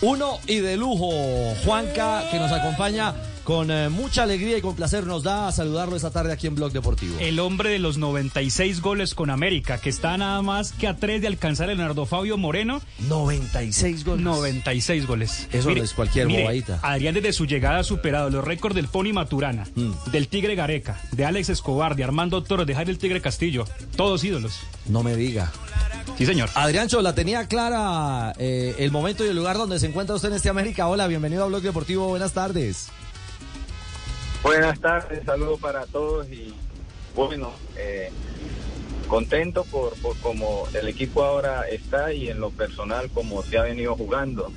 Uno y de lujo, Juanca, que nos acompaña con eh, mucha alegría y con placer. Nos da a saludarlo esta tarde aquí en Blog Deportivo. El hombre de los 96 goles con América, que está nada más que a tres de alcanzar el Leonardo Fabio Moreno. 96 goles. 96 goles. Eso no es cualquier mire, bobadita. Adrián desde su llegada ha superado los récords del Pony Maturana, Mm. del Tigre Gareca, de Alex Escobar, de Armando Torres, de Jair el Tigre Castillo. Todos ídolos. No me diga. Sí, señor. Adrián la tenía clara eh, el momento y el lugar donde se encuentra usted en este América. Hola, bienvenido a Blog Deportivo. Buenas tardes. Buenas tardes, saludos para todos y bueno, eh, contento por, por cómo el equipo ahora está y en lo personal como se ha venido jugando.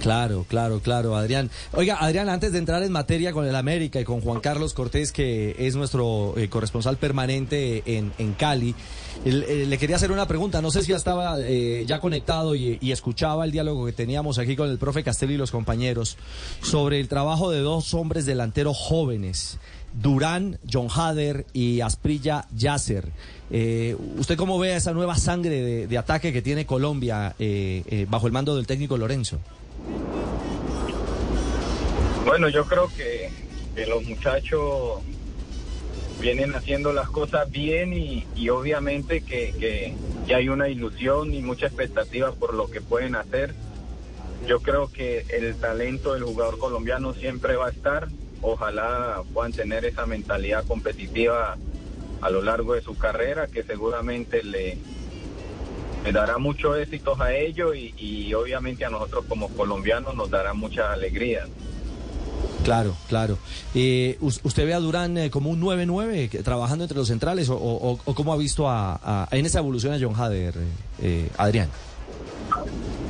Claro, claro, claro, Adrián. Oiga, Adrián, antes de entrar en materia con el América y con Juan Carlos Cortés, que es nuestro eh, corresponsal permanente en, Cali, eh, le quería hacer una pregunta. No sé si ya estaba eh, ya conectado y, escuchaba el diálogo que teníamos aquí con el profe Castelli y los compañeros sobre el trabajo de dos hombres delanteros jóvenes. Durán, John Hader y Asprilla Yasser. ¿Usted cómo ve esa nueva sangre de, de ataque que tiene Colombia bajo el mando del técnico Lorenzo? Bueno, yo creo que, los muchachos vienen haciendo las cosas bien y, y obviamente que, que- que hay una ilusión y mucha expectativa por lo que pueden hacer. Yo creo que el talento del jugador colombiano siempre va a estar. Ojalá puedan tener esa mentalidad competitiva a lo largo de su carrera, que seguramente le, le dará muchos éxitos a ellos y, y obviamente a nosotros como colombianos nos dará mucha alegría. Claro, claro. Eh, us- ¿Usted ve a Durán eh, como un 9-9 que- trabajando entre los centrales o, o- o cómo ha visto a, a- en esa evolución a John Hader, eh, eh, Adrián?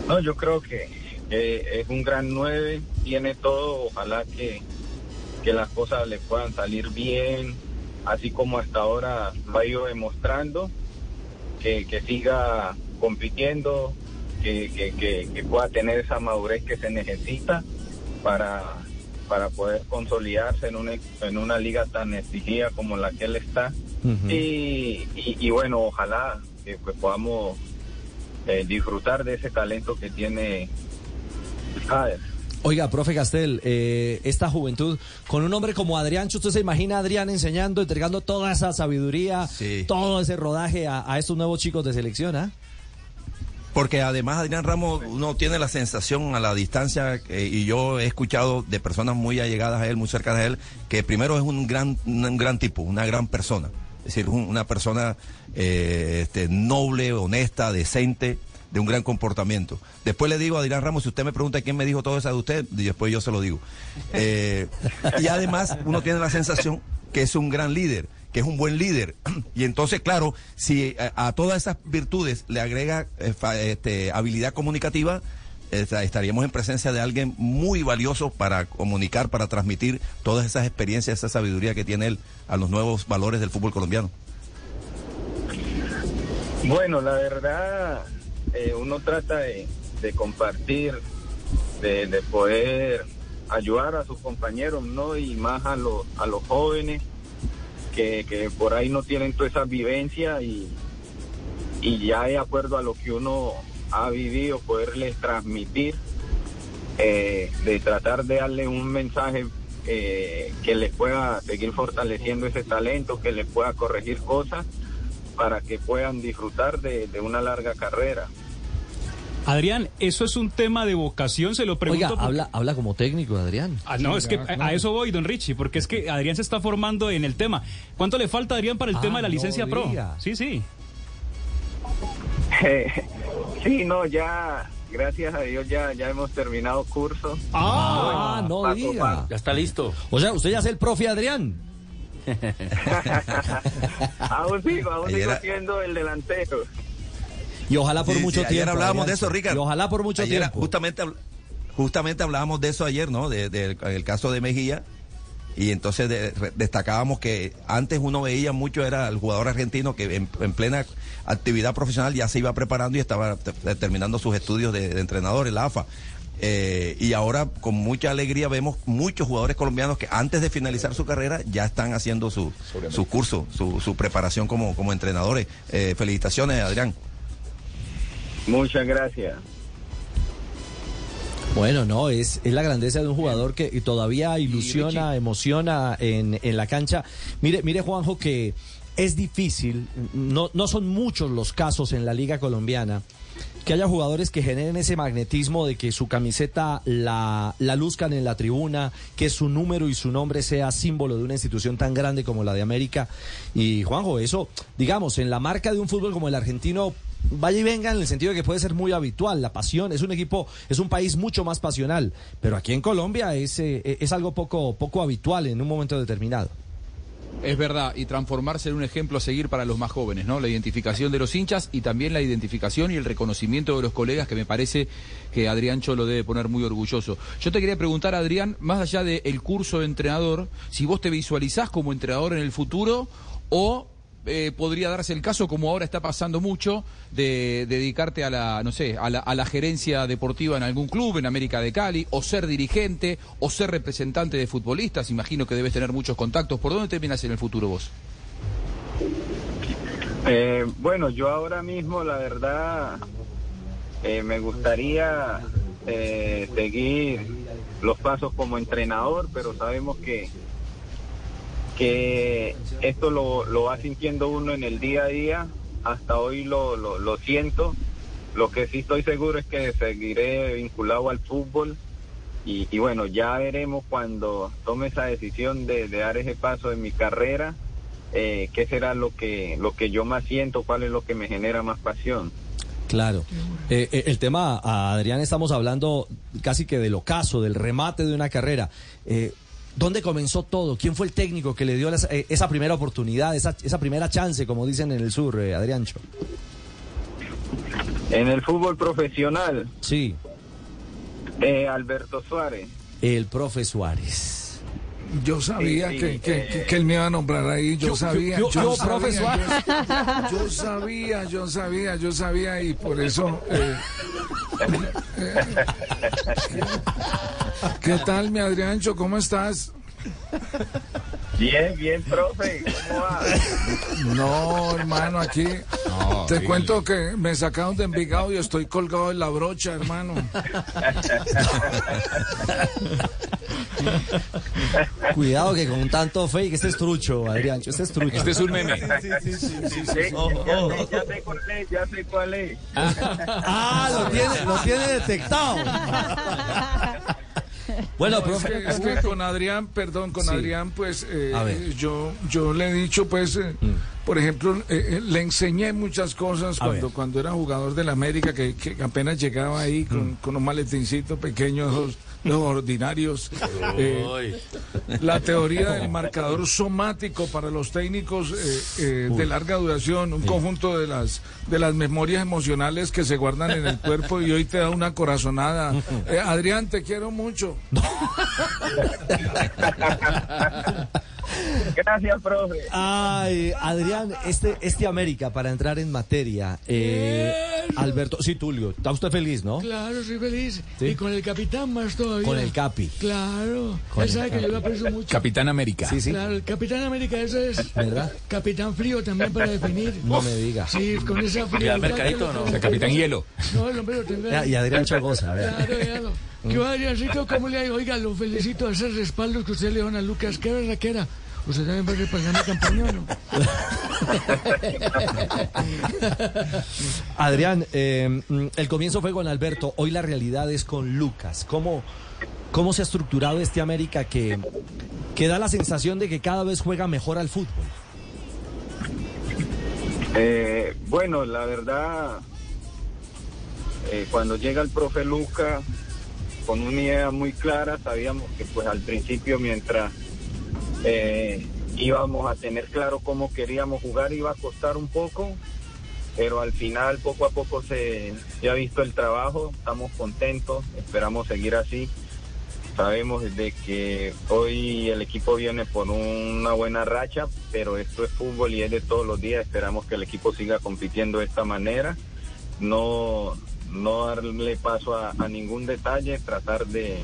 No, yo creo que es un gran 9, tiene todo, ojalá que, que las cosas le puedan salir bien, así como hasta ahora lo ha ido demostrando, que, que siga compitiendo, que, que, que- que pueda tener esa madurez que se necesita para, para poder consolidarse en una, en una liga tan exigida como la que él está. Y, y- y bueno, ojalá que pues, podamos eh, disfrutar de ese talento que tiene Jader. Oiga, profe Castel, eh, esta juventud, con un hombre como Adrián, ¿usted se imagina a Adrián enseñando, entregando toda esa sabiduría, Sí. todo ese rodaje a, a estos nuevos chicos de selección? ¿ah? Porque además Adrián Ramos, uno tiene la sensación a la distancia, eh, y yo he escuchado de personas muy allegadas a él, muy cercanas a él, que primero es un gran, un gran tipo, una gran persona. Es decir, un- una persona eh, este, noble, honesta, decente, de un gran comportamiento. Después le digo a Adrián Ramos, si usted me pregunta quién me dijo todo eso de usted, y después yo se lo digo. Eh, y además uno tiene la sensación que es un gran líder, que es un buen líder. Y entonces, claro, si a, a todas esas virtudes le agrega eh, este, habilidad comunicativa, esta- estaríamos en presencia de alguien muy valioso para comunicar, para transmitir todas esas experiencias, esa sabiduría que tiene él a los nuevos valores del fútbol colombiano. Bueno, la verdad, eh, uno trata de, compartir, de, de poder ayudar a sus compañeros, ¿no? Y más a a los jóvenes que, por ahí no tienen toda esa vivencia y, ya de acuerdo a lo que uno ha vivido, poderles transmitir, eh, de tratar de darle un mensaje eh, que les pueda seguir fortaleciendo ese talento, que les pueda corregir cosas para que puedan disfrutar de una larga carrera. Adrián, eso es un tema de vocación, se lo pregunto. Oiga, porque- habla, habla como técnico, Adrián. Ah, no, es que a, a eso voy, don Richie, porque es que Adrián se está formando en el tema. ¿Cuánto le falta, Adrián, para el Ah, tema de la no licencia pro? diga. Sí, sí. sí, no, ya, gracias a Dios ya, ya hemos terminado curso. Ah, no Paso, diga. paso. Ya está listo. O sea, usted ya es el profe Adrián. aún sigo, aún sigo era- siendo el delantero. Y ojalá por Sí, mucho sí, tiempo. Ayer hablábamos de eso, Ricardo. Y ojalá por mucho Ayer, tiempo. Justamente, justamente hablábamos de eso ayer, ¿no? De- del el caso de Mejía. Y entonces de- re- destacábamos que antes uno veía mucho, era el jugador argentino que en, en plena actividad profesional ya se iba preparando y estaba te- terminando sus estudios de, de entrenador en la AFA. Eh, y ahora con mucha alegría vemos muchos jugadores colombianos que antes de finalizar su carrera ya están haciendo su, su curso, su, su preparación como, como entrenadores. Eh, felicitaciones, Adrián. Muchas gracias. Bueno, no, es, es la grandeza de un jugador que todavía ilusiona, emociona en, en la cancha. Mire, mire, Juanjo, que es difícil, no, no son muchos los casos en la Liga Colombiana que haya jugadores que generen ese magnetismo de que su camiseta la, la luzcan en la tribuna, que su número y su nombre sea símbolo de una institución tan grande como la de América. Y Juanjo, eso, digamos, en la marca de un fútbol como el argentino, vaya y venga en el sentido de que puede ser muy habitual, la pasión, es un equipo, es un país mucho más pasional, pero aquí en Colombia es, eh, es algo poco, poco habitual en un momento determinado. Es verdad, y transformarse en un ejemplo a seguir para los más jóvenes, ¿no? La identificación de los hinchas y también la identificación y el reconocimiento de los colegas, que me parece que Adrián Cholo debe poner muy orgulloso. Yo te quería preguntar, Adrián, más allá del curso de entrenador, si vos te visualizás como entrenador en el futuro o eh, podría darse el caso, como ahora está pasando mucho, de, dedicarte a la, no sé, a la, a la gerencia deportiva en algún club, en América de Cali, o ser dirigente, o ser representante de futbolistas. Imagino que debes tener muchos contactos. ¿Por dónde terminas en el futuro vos? Eh, bueno, yo ahora mismo, la verdad, eh, me gustaría eh, seguir los pasos como entrenador, pero sabemos que que esto lo, lo va sintiendo uno en el día a día. Hasta hoy lo, lo, siento. Lo que sí estoy seguro es que seguiré vinculado al fútbol. Y, y bueno, ya veremos cuando tome esa decisión de, de dar ese paso en mi carrera, eh, qué será lo que, lo que yo más siento, cuál es lo que me genera más pasión. Claro. Eh, eh, el tema, Adrián, estamos hablando casi que del ocaso, del remate de una carrera. ¿Dónde comenzó todo? ¿Quién fue el técnico que le dio las- eh, esa primera oportunidad, esa, esa primera chance, como dicen en el sur, eh, Adriancho? En el fútbol profesional, Sí, eh, Alberto Suárez. el profe Suárez. Yo sabía Sí, sí, que, que, eh, que- que él me iba a nombrar ahí, yo yo- sabía, yo- yo, yo, sabía, profe Suárez. yo, yo sabía, yo sabía, yo sabía y por eso... eh, eh, ¿Qué tal, mi Adriancho? ¿Cómo estás? Bien, bien, profe. ¿Cómo va? No, hermano, aquí te cuento que me sacaron de Envigado y estoy colgado en la brocha, hermano. Cuidado que con tanto fake, este es trucho, Adriancho, este es trucho. Este es un meme. Sí, ya, sé, ya sé cuál es, ya sé cuál es. Ah, lo tiene, lo tiene detectado. Bueno, Es profe. que, es que con Adrián, perdón, con Sí. Adrián, pues eh, yo yo le he dicho, pues, eh, por ejemplo, eh, eh, le enseñé muchas cosas A cuando ver. cuando era jugador del América, que, que apenas llegaba ahí con, con un maletincito pequeño, los, los ordinarios. Eh, la teoría del marcador somático para los técnicos eh, eh, de larga duración, un conjunto de las de las memorias emocionales que se guardan en el cuerpo y hoy te da una corazonada. Adrián, te quiero mucho. Gracias, profe. Ay, Adrián, este, este América, para entrar en materia, eh, Alberto, sí, Tulio, está usted feliz, ¿no? Claro, soy feliz. Sí. Y con el capitán más todavía. Con el Capi. Claro. Con Él el sabe que yo lo aprecio mucho. Capitán América. Sí, sí, Claro, el Capitán América, ese es. ¿verdad? Capitán Frío también para definir. No me diga. Sí, con esa frialdad. mercadito que no? O sea, Capitán Hielo. No, el hombre lo tendrá. Y Adrián Chogosa, a ver. Claro, claro. ¿Qué va, Adriancito? ¿Cómo le ha ido? Oiga, lo felicito a esos respaldos que usted le dio a Lucas. ¿Qué verdad que era? ¿Usted también va a respaldar mi campaña o no? Adrián, eh, mm, el comienzo fue con Alberto, hoy la realidad es con Lucas. ¿Cómo, cómo se ha estructurado este América que, que da la sensación de que cada vez juega mejor al fútbol? Eh, bueno, la verdad, eh, cuando llega el profe Luca, con una idea muy clara, sabíamos que pues al principio mientras eh, íbamos a tener claro cómo queríamos jugar iba a costar un poco, pero al final poco a poco se, ha visto el trabajo, estamos contentos, esperamos seguir así. Sabemos de que hoy el equipo viene por una buena racha, pero esto es fútbol y es de todos los días. Esperamos que el equipo siga compitiendo de esta manera, no, no darle paso a ningún detalle, tratar de,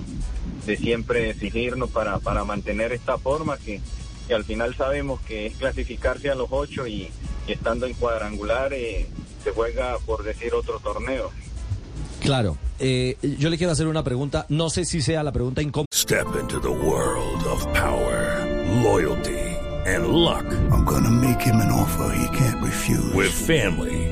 de siempre exigirnos para, para mantener esta forma que, que al final sabemos que es clasificarse a los ocho y, y estando en cuadrangular eh, se juega por decir otro torneo. Claro, eh, yo le quiero hacer una pregunta, no sé si sea la pregunta incómoda. Step into the world of power, loyalty, and luck. I'm gonna make him an offer he can't refuse. With family,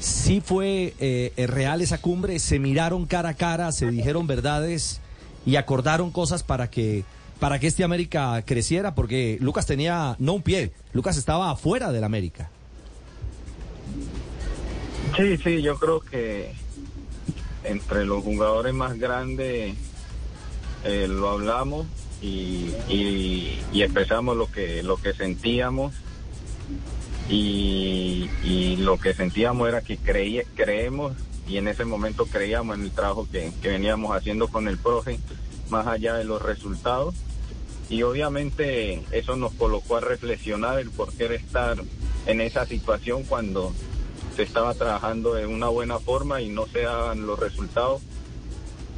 Sí fue eh, real esa cumbre, se miraron cara a cara, se dijeron verdades y acordaron cosas para que para que este América creciera, porque Lucas tenía no un pie, Lucas estaba afuera del América. Sí, sí, yo creo que entre los jugadores más grandes eh, lo hablamos y, y, y expresamos lo que lo que sentíamos y, lo que sentíamos era que creí, creemos y en ese momento creíamos en el trabajo que, veníamos haciendo con el profe más allá de los resultados y obviamente eso nos colocó a reflexionar el por qué estar en esa situación cuando se estaba trabajando de una buena forma y no se daban los resultados.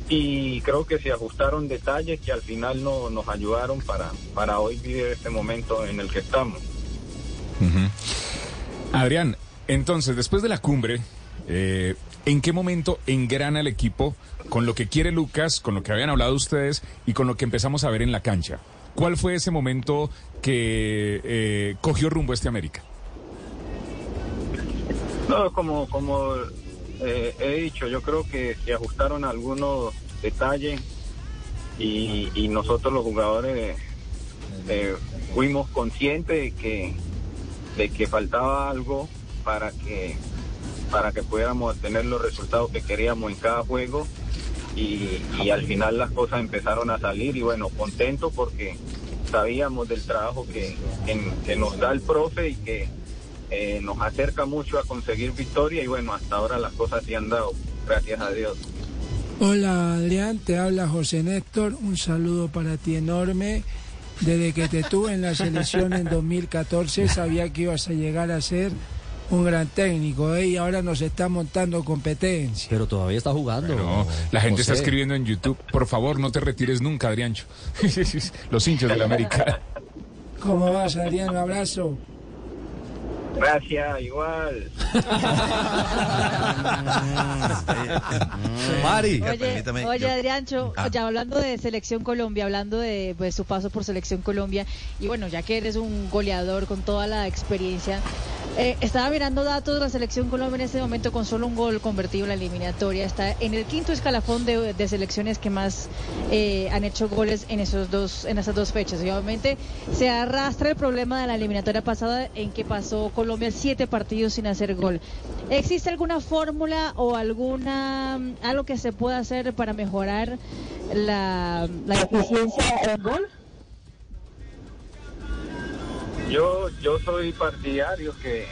Y creo que se ajustaron detalles que al final no, nos ayudaron para, para hoy vivir este momento en el que estamos. Adrián, entonces, después de la cumbre, eh, ¿en qué momento engrana el equipo con lo que quiere Lucas, con lo que habían hablado ustedes y con lo que empezamos a ver en la cancha? ¿Cuál fue ese momento que eh, cogió rumbo este América? No, como, como eh, he dicho, yo creo que se ajustaron algunos detalles y, nosotros los jugadores eh, fuimos conscientes de que, de que faltaba algo para que, para que pudiéramos tener los resultados que queríamos en cada juego y, y al final las cosas empezaron a salir y bueno, contento porque sabíamos del trabajo que, que, que nos da el profe y que eh, nos acerca mucho a conseguir victoria y bueno, hasta ahora las cosas se han dado, gracias a Dios. Hola Adrián, te habla José Néstor, un saludo para ti enorme. Desde que te tuve en la selección en 2014 sabía que ibas a llegar a ser un gran técnico ¿eh? y ahora nos está montando competencia. Pero todavía está jugando. No, la gente está escribiendo en YouTube, por favor, no te retires nunca, Adriancho. Los hinchas de la América. ¿Cómo vas Adrián? Un abrazo. Gracias, igual. Mari. Oye, oye Adriancho, Ah. ya hablando de Selección Colombia, hablando de pues, su paso por Selección Colombia, y bueno, ya que eres un goleador con toda la experiencia, eh, estaba mirando datos la Selección Colombia en este momento con solo un gol convertido en la eliminatoria. Está en el quinto escalafón de, selecciones que más eh, han hecho goles en, esos dos, en esas dos fechas. Y obviamente se arrastra el problema de la eliminatoria pasada en que pasó Colombia siete partidos sin hacer gol. ¿Existe alguna fórmula o alguna algo que se pueda hacer para mejorar la, la eficiencia en gol? Yo, yo soy partidario que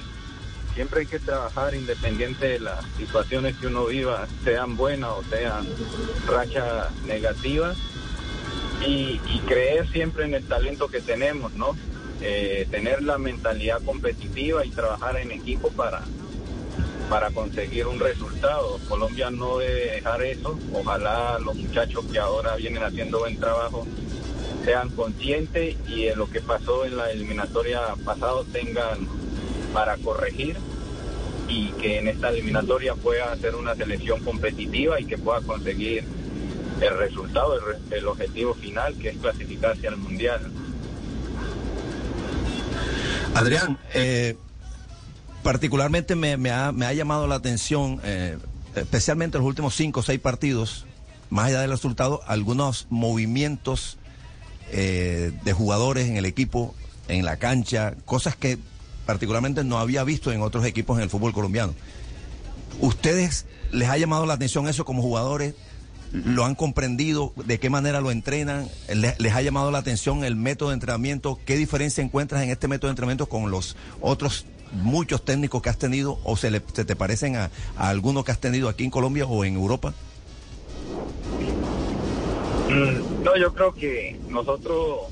siempre hay que trabajar independiente de las situaciones que uno viva, sean buenas o sean rachas negativas, y, y creer siempre en el talento que tenemos, ¿no? Eh, tener la mentalidad competitiva y trabajar en equipo para, para conseguir un resultado. Colombia no debe dejar eso. Ojalá los muchachos que ahora vienen haciendo buen trabajo sean conscientes y de lo que pasó en la eliminatoria pasado tengan para corregir y que en esta eliminatoria pueda hacer una selección competitiva y que pueda conseguir el resultado, el, el objetivo final que es clasificarse al mundial. Adrián, eh, particularmente me, me ha, me ha llamado la atención, eh, especialmente en los últimos cinco o seis partidos, más allá del resultado, algunos movimientos eh, de jugadores en el equipo, en la cancha, cosas que particularmente no había visto en otros equipos en el fútbol colombiano. ¿Ustedes les ha llamado la atención eso como jugadores? ¿Lo han comprendido? ¿De qué manera lo entrenan? ¿Les, ha llamado la atención el método de entrenamiento? ¿Qué diferencia encuentras en este método de entrenamiento con los otros muchos técnicos que has tenido o se, le, te parecen a, a algunos que has tenido aquí en Colombia o en Europa? Mm, No, yo creo que nosotros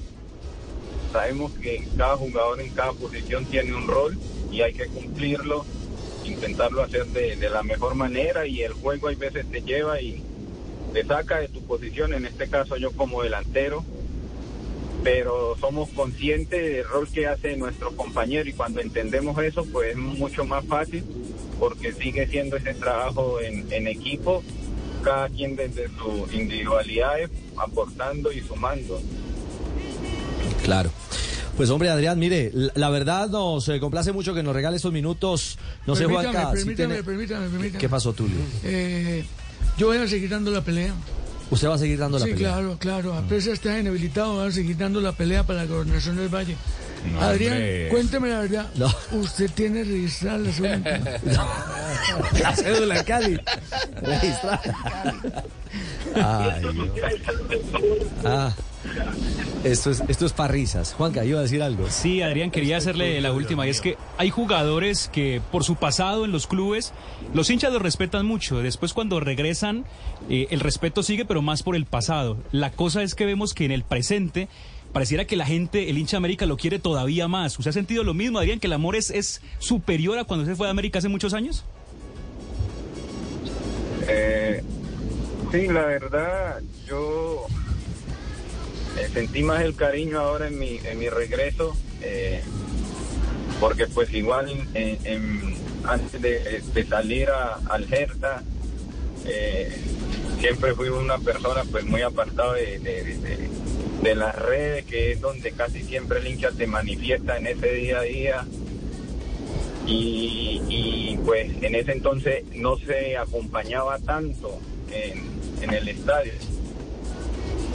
sabemos que cada jugador en cada posición tiene un rol y hay que cumplirlo, intentarlo hacer de, la mejor manera y el juego hay veces te lleva y te saca de tu posición, en este caso yo como delantero, pero somos conscientes del rol que hace nuestro compañero y cuando entendemos eso pues es mucho más fácil porque sigue siendo ese trabajo en equipo, cada quien desde sus individualidades aportando y sumando. Claro. Pues hombre, Adrián, mire, la, verdad nos eh, complace mucho que nos regale estos minutos. No sé, permítame, Juanca, si permítame, tiene- permítame, permítame. ¿Qué pasó, Tulio? Eh, yo voy a seguir dando la pelea. ¿Usted va a seguir dando la sí, pelea? claro, claro. A pesar de estar inhabilitado, voy a seguir dando la pelea para la gobernación del Valle. No, Adrián, hombre. cuénteme la verdad. ¿Usted tiene registrada la cédula? La cédula en Cali. Registrada. Ay, Dios. Ah, esto es, esto es para risas. Juanca, iba a decir algo. Sí, Adrián, quería hacerle la última. Y es que hay jugadores que por su pasado en los clubes, los hinchas los respetan mucho. Después cuando regresan, eh, el respeto sigue, pero más por el pasado. La cosa es que vemos que en el presente pareciera que la gente, el hincha de América lo quiere todavía más. ¿Usted ha sentido lo mismo, Adrián, que el amor es, es superior a cuando se fue a América hace muchos años? Eh, sí, la verdad, yo eh, sentí más el cariño ahora en mi, en mi regreso, eh, porque pues igual antes de, de salir a- al Hertha, eh, siempre fui una persona pues muy apartada de, de- de- las redes, que es donde casi siempre el hincha te manifiesta en ese día a día. Y, pues en ese entonces no se acompañaba tanto en, en el estadio.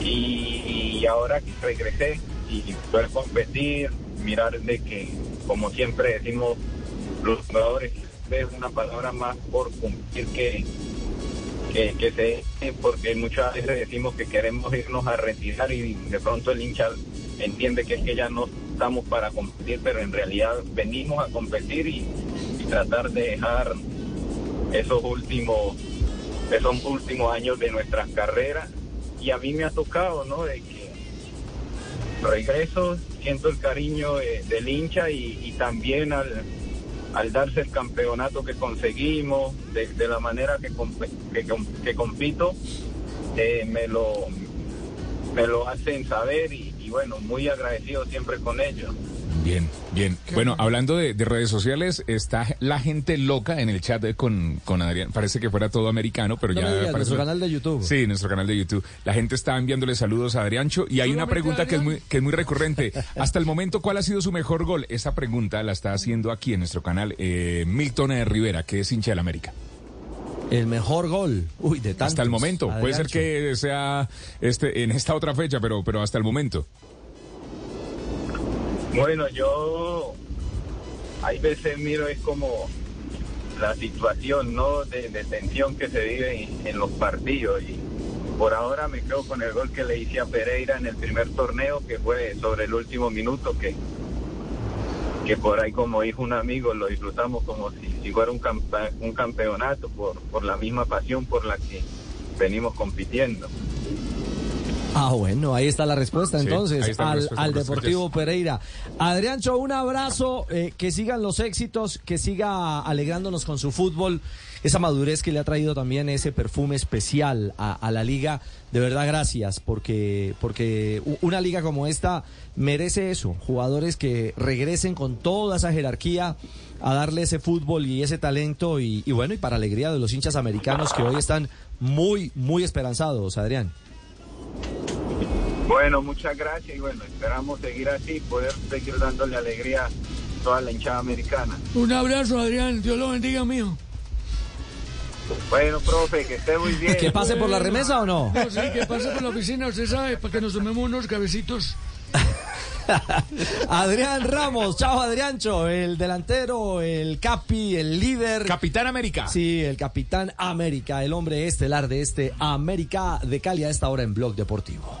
Y, y ahora que regresé y poder competir, mirar de que, como siempre decimos los jugadores, es una palabra más por cumplir que, que, se porque muchas veces decimos que queremos irnos a retirar y de pronto el hincha entiende que es que ya no estamos para competir, pero en realidad venimos a competir y, tratar de dejar esos últimos esos últimos años de nuestras carreras y a mí me ha tocado, ¿no? De que regreso, siento el cariño de- del hincha y también al, al darse el campeonato que conseguimos, de, la manera que, comp- que, com- que compito, eh, me lo hacen saber y bueno, muy agradecido siempre con ellos. Bien, bien. Bueno, hablando de, de redes sociales, está la gente loca en el chat de- con, con Adrián. Parece que fuera todo americano, pero No ya digas, nuestro canal de YouTube. Sí, nuestro canal de YouTube. La gente está enviándole saludos a Adriancho y hay una ¿Solamente pregunta que es muy que es muy recurrente. Hasta el momento, ¿cuál ha sido su mejor gol? Esa pregunta la está haciendo aquí en nuestro canal eh, Milton de Rivera, que es hincha del América. El mejor gol. Uy, de tantos. Hasta el momento. Puede ser que sea este en esta otra fecha, pero pero hasta el momento. Bueno, yo hay veces miro es como la situación no de, tensión que se vive en, los partidos y por ahora me quedo con el gol que le hice a Pereira en el primer torneo que fue sobre el último minuto que que por ahí como dijo un amigo lo disfrutamos como si, si fuera un, campa- un campeonato por, por la misma pasión por la que venimos compitiendo. Ah, bueno, ahí está la respuesta Sí, entonces la al, respuesta al Deportivo Pereira. Adriancho, un abrazo, eh, que sigan los éxitos, que siga alegrándonos con su fútbol, esa madurez que le ha traído también ese perfume especial a, a la liga. De verdad, gracias, porque, porque una liga como esta merece eso, jugadores que regresen con toda esa jerarquía a darle ese fútbol y ese talento y, y bueno, y para alegría de los hinchas americanos que hoy están muy, muy esperanzados, Adrián. Bueno, muchas gracias y bueno, esperamos seguir así, poder seguir dándole alegría toda la hinchada americana. Un abrazo, Adrián. Dios lo bendiga, mío. Bueno, profe, que esté muy bien. ¿Que pase por la remesa o no? No, sí, que pase por la oficina, usted sabe, para que nos tomemos unos cabecitos. Adrián Ramos, chao Adriancho, el delantero, el capi, el líder. Capitán América. Sí, el capitán América, el hombre estelar de este América de Cali a esta hora en Blog Deportivo.